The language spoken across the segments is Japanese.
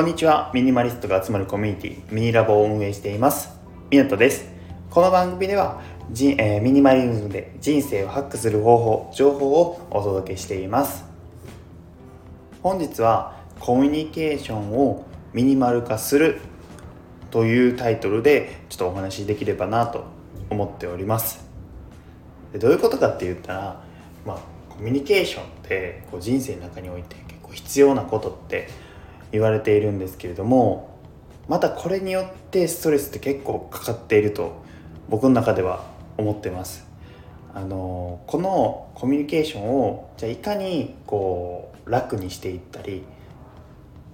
こんにちは。ミニマリストが集まるコミュニティミニラボを運営しています。みなとです。この番組ではじ、えー、ミニマリズムで人生をハックする方法情報をお届けしています。本日はコミュニケーションをミニマル化するというタイトルでちょっとお話しできればなと思っております。でどういうことかって言ったら、まあ、コミュニケーションってこう人生の中において結構必要なことって言われているんですけれどもまたこれによってストレスって結構かかっていると僕の中では思ってます。あのこのコミュニケーションをじゃあいかにこう楽にしていったり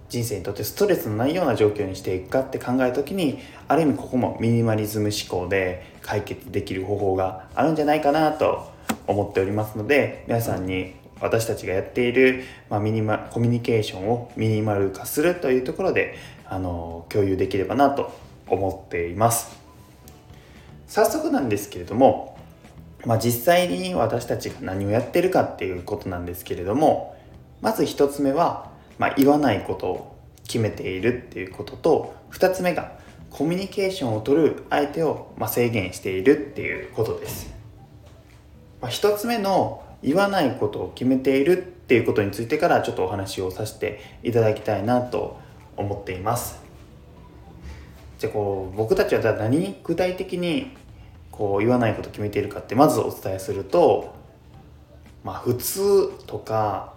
人生にとってストレスのないような状況にしていくかって考える時にある意味ここもミニマリズム思考で解決できる方法があるんじゃないかなと思っておりますので皆さんに私たちがやっている、まあ、ミニマコミュニケーションをミニマル化するというところであの共有できればなと思っています。早速なんですけれども、まあ、実際に私たちが何をやってるかっていうことなんですけれどもまず1つ目は、まあ、言わないことを決めているっていうことと2つ目がコミュニケーションをとる相手を、ま制限しているっていうことです、まあ、1つ目の言わないことを決めているっていうことについてからちょっとお話をさせていただきたいなと思っています。じゃあこう僕たちは何具体的にこう言わないことを決めているかってまずお伝えするとまあ普通とか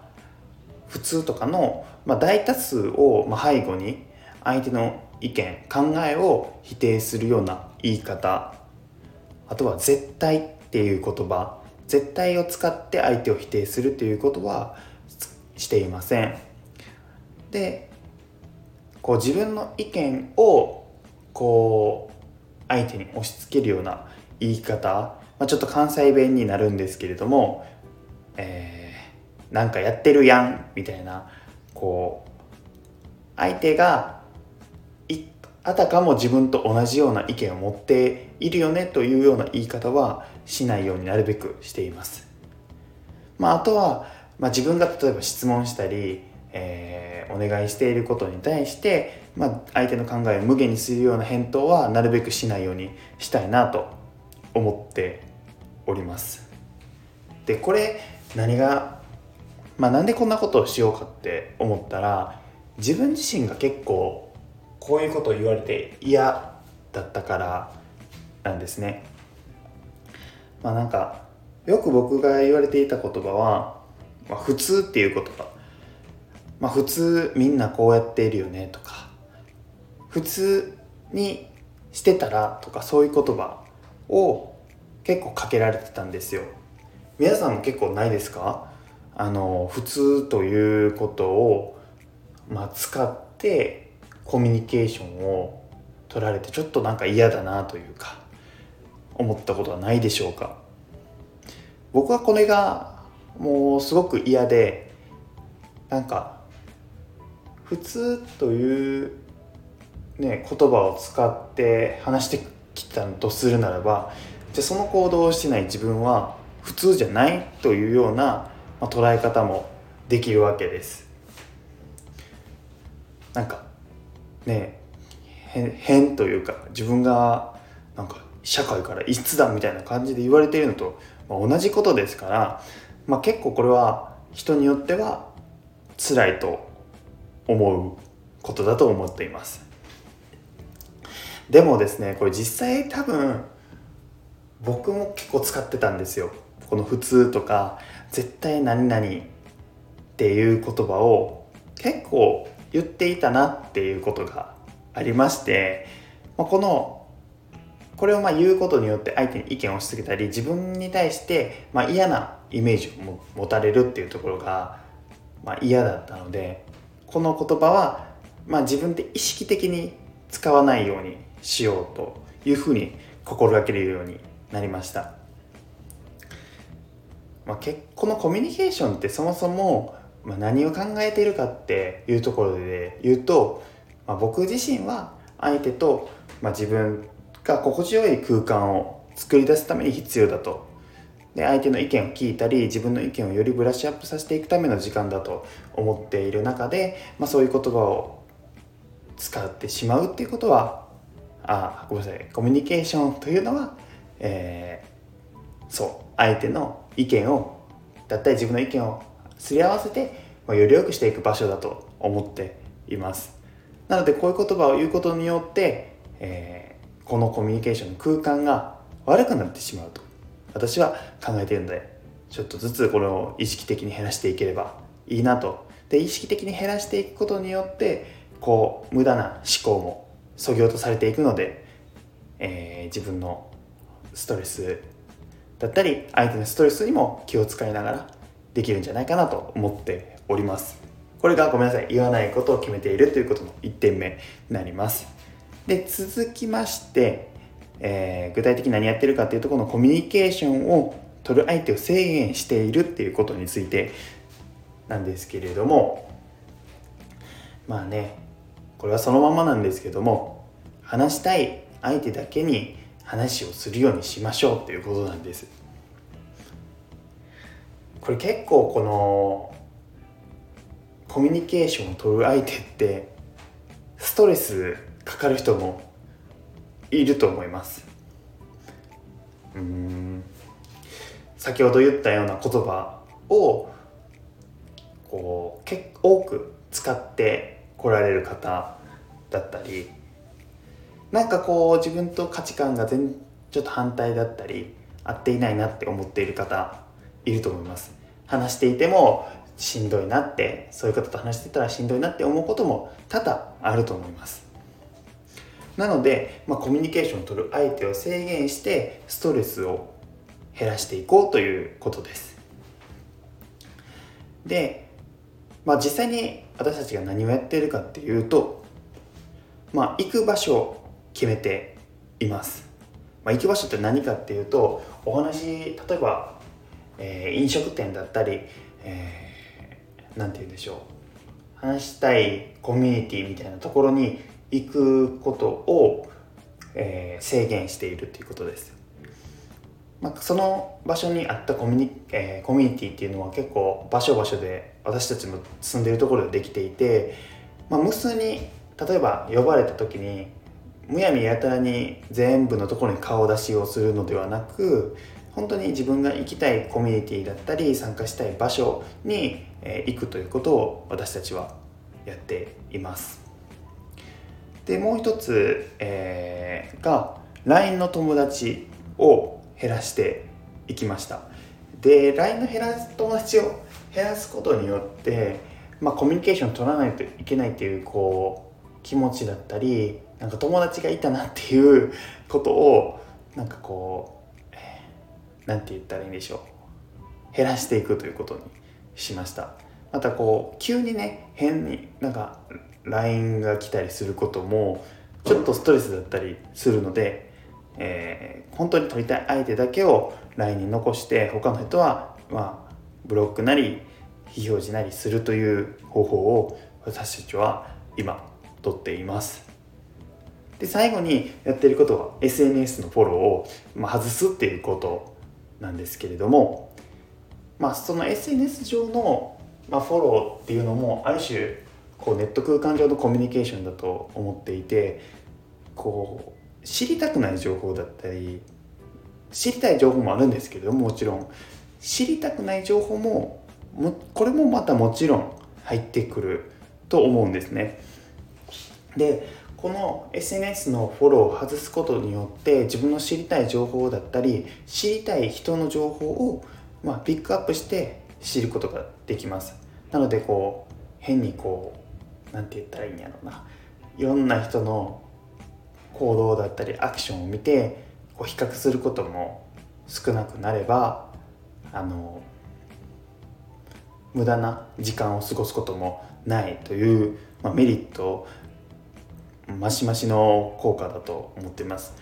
普通とかの、まあ、大多数を、ま背後に相手の意見考えを否定するような言い方あとは絶対っていう言葉絶対を使って相手を否定するということはしていません。でこう自分の意見をこう相手に押し付けるような言い方、まあ、ちょっと関西弁になるんですけれども、えー、なんかやってるやんみたいなこう相手があたかも自分と同じような意見を持っているよねというような言い方はしないようになるべくしています。まあ、あとは、まあ、自分が例えば質問したり、えー、お願いしていることに対して、まあ、相手の考えを無限にするような返答はなるべくしないようにしたいなと思っております。でこれ何が、まあ、なんでこんなことをしようかって思ったら自分自身が結構こういうことを言われて嫌だったからなんですね。まあなんかよく僕が言われていた言葉は、まあ、普通っていう言葉、まあ、普通みんなこうやっているよねとか普通にしてたらとかそういう言葉を結構かけられてたんですよ。皆さんも結構ないですか？あの普通ということを、まあ、使ってコミュニケーションを取られてちょっとなんか嫌だなというか思ったことはないでしょうか。僕はこれがもうすごく嫌でなんか普通というね言葉を使って話してきたとするならばじゃあその行動をしてない自分は普通じゃないというような、まあ、捉え方もできるわけです。なんかね変というか自分がなんか社会から逸脱みたいな感じで言われているのと、まあ、同じことですから、まあ、結構これは人によっては辛いと思うことだと思っています。でもですねこれ実際多分僕も結構使ってたんですよ。この「普通」とか「絶対何々」っていう言葉を結構言っていたなっていうことがありまして、まあ、このこれをまあ言うことによって相手に意見を押し付けたり自分に対してまあ嫌なイメージを持たれるっていうところがまあ嫌だったのでこの言葉はまあ自分で意識的に使わないようにしようというふうに心がけるようになりました。まあ、このコミュニケーションってそもそも何を考えているかっていうところで言うと、まあ、僕自身は相手と、まあ、自分が心地よい空間を作り出すために必要だと。で相手の意見を聞いたり自分の意見をよりブラッシュアップさせていくための時間だと思っている中で、まあ、そういう言葉を使ってしまうっていうことはあごめんなさいコミュニケーションというのは、えー、そう相手の意見をだったり自分の意見をすり合わせて、まあ、より良くしていく場所だと思っています。なのでこういう言葉を言うことによって、えー、このコミュニケーションの空間が悪くなってしまうと私は考えているのでちょっとずつこれを意識的に減らしていければいいなとで意識的に減らしていくことによってこう無駄な思考もそぎ落とされていくので、えー、自分のストレスだったり相手のストレスにも気を使いながらできるんじゃないかなと思っております。これがごめんなさい言わないことを決めているということの1点目になります。で続きまして、えー、具体的に何やってるかっていうとこのコミュニケーションを取る相手を制限しているっていうことについてなんですけれどもまあねこれはそのままなんですけども話したい相手だけに話をするようにしましょうっていうことなんです。これ結構このコミュニケーションを取る相手ってストレスかかる人もいると思います。うん。先ほど言ったような言葉をこう結構多く使ってこられる方だったりなんかこう自分と価値観が全ちょっと反対だったり合っていないなって思っている方いると思います。話していてもしんどいなってそういう方と話してたらしんどいなって思うことも多々あると思います。なので、まあ、コミュニケーションを取る相手を制限してストレスを減らしていこうということです。で、まあ、実際に私たちが何をやっているかっていうと、まあ、行く場所を決めています、まあ、行く場所って何かっていうとお話例えば、えー、飲食店だったり、えー、て言うんでしょう。話したいコミュニティみたいなところに行くことを、えー、制限しているっていうことです。まあ、その場所にあったコミュニ,、えー、コミュニティっていうのは結構場所場所で私たちの住んでいるところでできていて、まあ、無数に例えば呼ばれた時にむやみやたらに全部のところに顔出しをするのではなく本当に自分が行きたいコミュニティだったり参加したい場所に、行くということを私たちはやっています。でもう一つ、えー、が LINE の友達を減らしていきました。で LINE の減らす友達を減らすことによって、まあ、コミュニケーション取らないといけないっていうこう気持ちだったりなんか友達がいたなっていうことをなんかこう何て言ったらいいんでしょう。減らしていくということにしました。またこう急にね変になんか LINE が来たりすることもちょっとストレスだったりするのでえー、本当に撮りたい相手だけを LINE に残して他の人は、まあ、ブロックなり非表示なりするという方法を私たちは今とっています。で最後にやってることは SNS のフォローを、まあ、外すっていうことなんですけれどもまあその SNS 上の、まあ、フォローっていうのもある種こうネット空間上のコミュニケーションだと思っていてこう知りたくない情報だったり知りたい情報もあるんですけれどもちろん知りたくない情報もこれもまたもちろん入ってくると思うんですね。でこの SNS のフォローを外すことによって自分の知りたい情報だったり知りたい人の情報を、まあ、ピックアップして知ることができますなのでこう変にこう何て言ったらいいんやろうな。いろんな人の行動だったりアクションを見てこう比較することも少なくなればあの無駄な時間を過ごすこともないという、まあ、メリットマシマシの効果だと思ってます、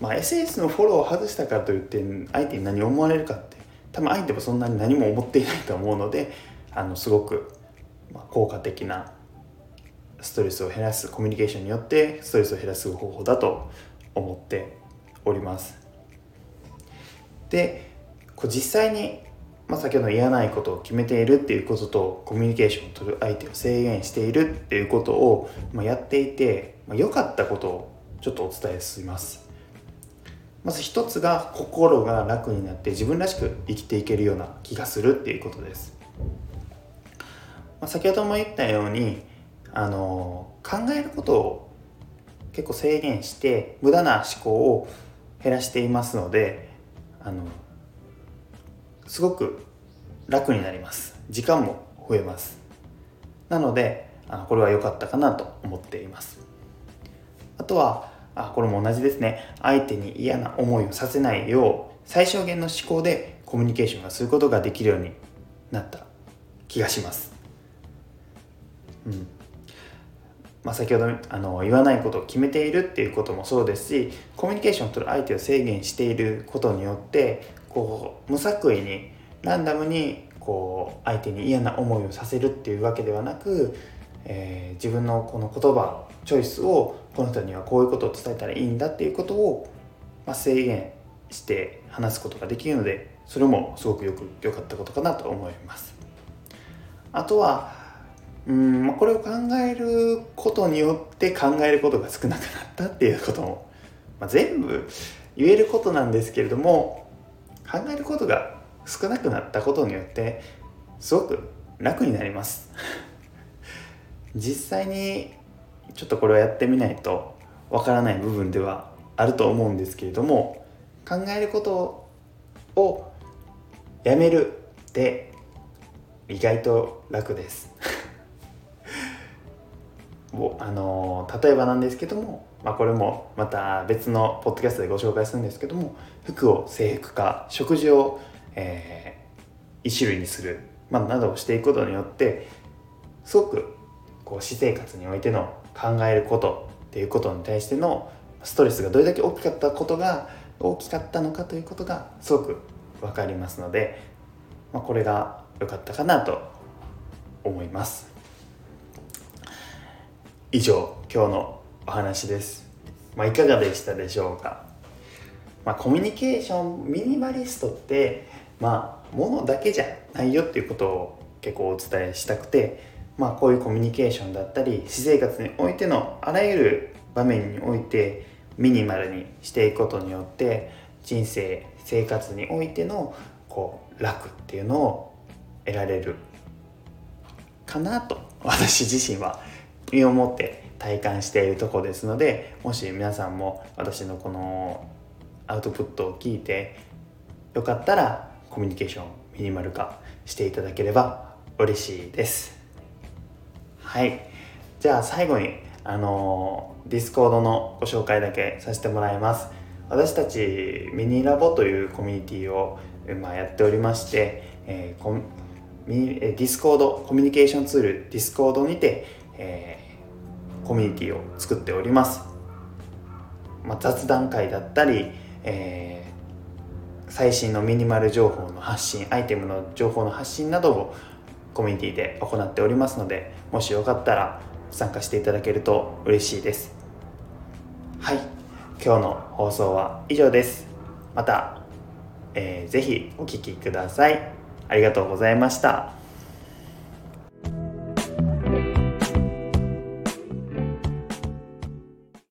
まあ、SS のフォローを外したからといって相手に何を思われるかって多分相手もそんなに何も思っていないと思うのであのすごく効果的なストレスを減らすコミュニケーションによってストレスを減らす方法だと思っております。でこう実際にまあ、先ほど言わないことを決めているっていうこととコミュニケーションを取る相手を制限しているっていうことを、まあ、やっていて良、まあ、かったことをちょっとお伝えします。まず一つが心が楽になって自分らしく生きていけるような気がするっていうことです、まあ、先ほども言ったようにあの考えることを結構制限して無駄な思考を減らしていますのであのすごく楽になります。時間も増えます。なのであのこれは良かったかなと思っています。あとはあこれも同じですね。相手に嫌な思いをさせないよう最小限の思考でコミュニケーションがすることができるようになった気がします。うん。まあ、先ほどあの言わないことを決めているっていうこともそうですしコミュニケーションを取る相手を制限していることによってこう無作為にランダムにこう相手に嫌な思いをさせるっていうわけではなく、えー、自分のこの言葉チョイスをこの人にはこういうことを伝えたらいいんだっていうことを、まあ、制限して話すことができるのでそれもすごくよく良かったことかなと思います。あとはうんまあ、これを考えることによって考えることが少なくなったっていうことも、まあ、全部言えることなんですけれども考えることが少なくなったことによってすごく楽になります。実際にちょっとこれをやってみないとわからない部分ではあると思うんですけれども考えることをやめるって意外と楽です。あの例えばなんですけども、まあ、これもまた別のポッドキャストでご紹介するんですけども服を制服化食事を、えー、一種類にする、まあ、などをしていくことによってすごくこう私生活においての考えることっていうことに対してのストレスがどれだけ大きかったことが大きかったのかということがすごく分かりますので、まあ、これが良かったかなと思います。以上今日のお話です、まあ、いかがでしたでしょうか、まあ、コミュニケーションミニマリストってまあものだけじゃないよっていうことを結構お伝えしたくてまあこういうコミュニケーションだったり私生活においてのあらゆる場面においてミニマルにしていくことによって人生生活においてのこう楽っていうのを得られるかなと私自身は身をもって体感しているとこですのでもし皆さんも私のこのアウトプットを聞いてよかったらコミュニケーションミニマル化していただければ嬉しいです。はい。じゃあ最後にあのディスコードのご紹介だけさせてもらいます。私たちミニラボというコミュニティをま、やっておりまして、えー、ディスコードコミュニケーションツールディスコードにて、え、コミュニティを作っております、まあ、雑談会だったり、えー、最新のミニマル情報の発信アイテムの情報の発信などをコミュニティで行っておりますのでもしよかったら参加していただけると嬉しいです。はい。今日の放送は以上です。また、えー、ぜひお聴きください。ありがとうございました。